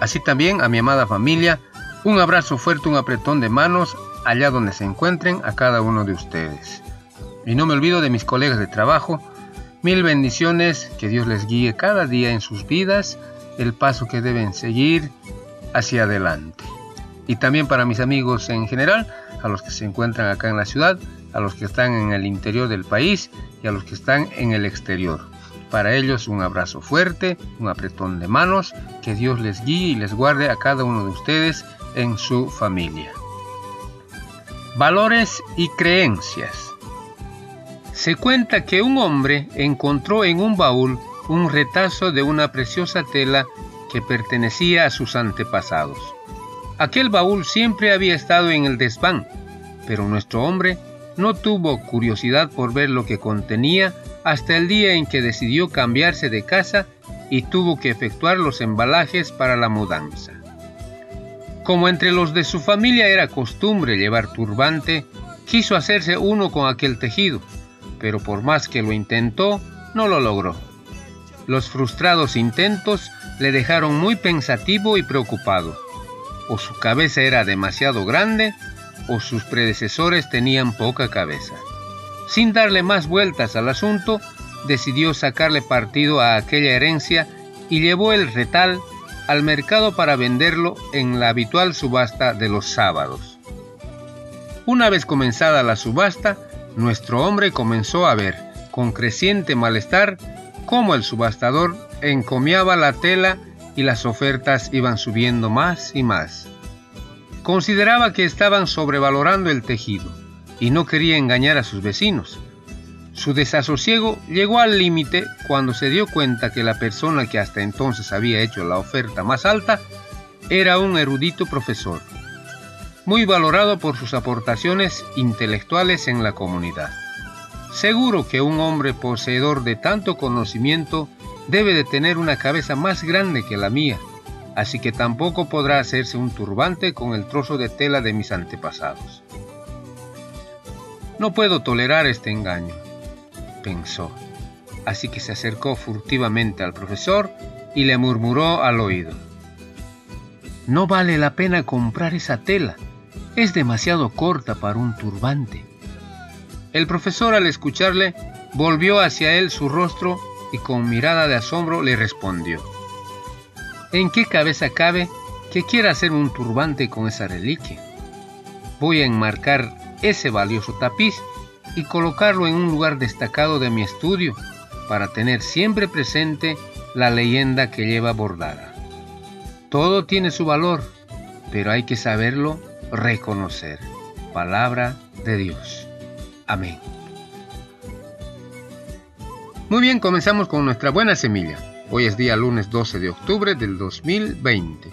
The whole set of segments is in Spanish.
así también a mi amada familia. Un abrazo fuerte, un apretón de manos allá donde se encuentren a cada uno de ustedes. Y no me olvido de mis colegas de trabajo. Mil bendiciones, que Dios les guíe cada día en sus vidas, el paso que deben seguir hacia adelante. Y también para mis amigos en general, a los que se encuentran acá en la ciudad, a los que están en el interior del país y a los que están en el exterior. Para ellos un abrazo fuerte, un apretón de manos, que Dios les guíe y les guarde a cada uno de ustedes en su familia. Valores y creencias. Se cuenta que un hombre encontró en un baúl un retazo de una preciosa tela que pertenecía a sus antepasados. Aquel baúl siempre había estado en el desván, pero nuestro hombre no tuvo curiosidad por ver lo que contenía hasta el día en que decidió cambiarse de casa y tuvo que efectuar los embalajes para la mudanza. Como entre los de su familia era costumbre llevar turbante, quiso hacerse uno con aquel tejido, pero por más que lo intentó, no lo logró. Los frustrados intentos le dejaron muy pensativo y preocupado o su cabeza era demasiado grande o sus predecesores tenían poca cabeza. Sin darle más vueltas al asunto, decidió sacarle partido a aquella herencia y llevó el retal al mercado para venderlo en la habitual subasta de los sábados. Una vez comenzada la subasta, nuestro hombre comenzó a ver, con creciente malestar, cómo el subastador encomiaba la tela y las ofertas iban subiendo más y más. Consideraba que estaban sobrevalorando el tejido y no quería engañar a sus vecinos. Su desasosiego llegó al límite cuando se dio cuenta que la persona que hasta entonces había hecho la oferta más alta era un erudito profesor, muy valorado por sus aportaciones intelectuales en la comunidad. Seguro que un hombre poseedor de tanto conocimiento debe de tener una cabeza más grande que la mía, así que tampoco podrá hacerse un turbante con el trozo de tela de mis antepasados. No puedo tolerar este engaño, pensó, así que se acercó furtivamente al profesor y le murmuró al oído. No vale la pena comprar esa tela, es demasiado corta para un turbante. El profesor al escucharle volvió hacia él su rostro y con mirada de asombro le respondió, ¿En qué cabeza cabe que quiera hacer un turbante con esa reliquia? Voy a enmarcar ese valioso tapiz y colocarlo en un lugar destacado de mi estudio para tener siempre presente la leyenda que lleva bordada. Todo tiene su valor, pero hay que saberlo reconocer. Palabra de Dios. Amén. Muy bien, comenzamos con nuestra buena semilla. Hoy es día lunes 12 de octubre del 2020.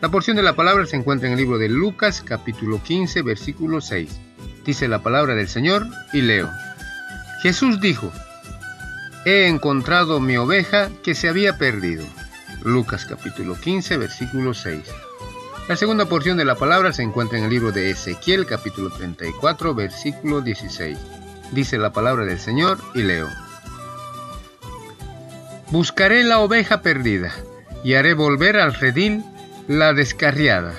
La porción de la palabra se encuentra en el libro de Lucas capítulo 15 versículo 6. Dice la palabra del Señor y leo. Jesús dijo, He encontrado mi oveja que se había perdido. Lucas capítulo 15 versículo 6. La segunda porción de la palabra se encuentra en el libro de Ezequiel capítulo 34 versículo 16. Dice la palabra del Señor y leo. Buscaré la oveja perdida y haré volver al redil la descarriada.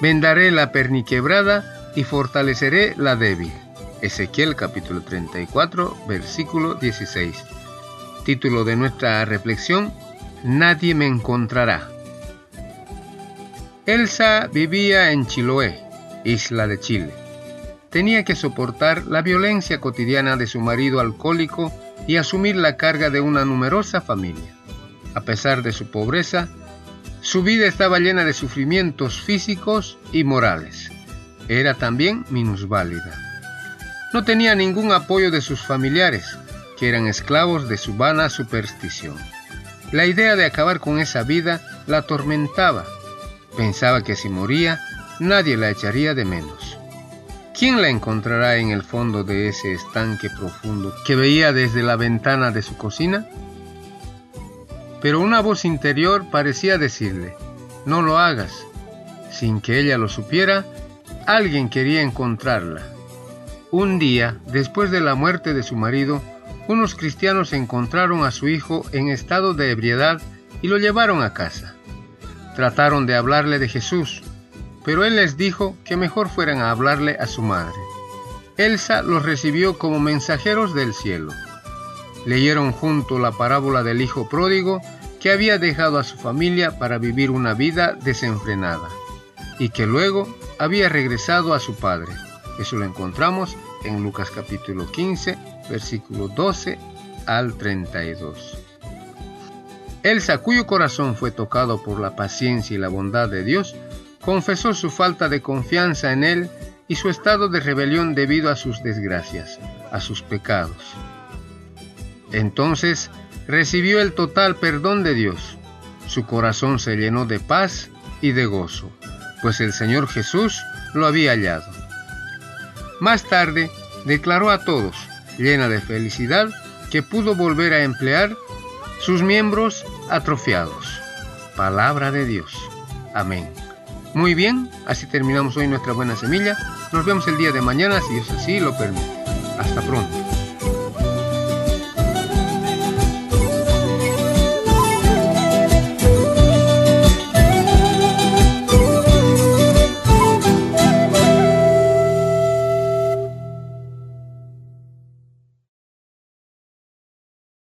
Vendaré la perniquebrada y fortaleceré la débil. Ezequiel capítulo 34 versículo 16. Título de nuestra reflexión, Nadie me encontrará. Elsa vivía en Chiloé, isla de Chile. Tenía que soportar la violencia cotidiana de su marido alcohólico y asumir la carga de una numerosa familia. A pesar de su pobreza, su vida estaba llena de sufrimientos físicos y morales. Era también minusválida. No tenía ningún apoyo de sus familiares, que eran esclavos de su vana superstición. La idea de acabar con esa vida la atormentaba. Pensaba que si moría, nadie la echaría de menos. ¿Quién la encontrará en el fondo de ese estanque profundo que veía desde la ventana de su cocina? Pero una voz interior parecía decirle, no lo hagas. Sin que ella lo supiera, alguien quería encontrarla. Un día, después de la muerte de su marido, unos cristianos encontraron a su hijo en estado de ebriedad y lo llevaron a casa. Trataron de hablarle de Jesús, pero él les dijo que mejor fueran a hablarle a su madre. Elsa los recibió como mensajeros del cielo. Leyeron junto la parábola del hijo pródigo que había dejado a su familia para vivir una vida desenfrenada y que luego había regresado a su padre. Eso lo encontramos en Lucas capítulo 15, versículo 12 al 32. Elsa, cuyo corazón fue tocado por la paciencia y la bondad de Dios, confesó su falta de confianza en Él y su estado de rebelión debido a sus desgracias, a sus pecados. Entonces recibió el total perdón de Dios. Su corazón se llenó de paz y de gozo, pues el Señor Jesús lo había hallado. Más tarde declaró a todos, llena de felicidad, que pudo volver a emplear sus miembros atrofiados. Palabra de Dios. Amén. Muy bien, así terminamos hoy nuestra buena semilla. Nos vemos el día de mañana si Dios así lo permite. Hasta pronto.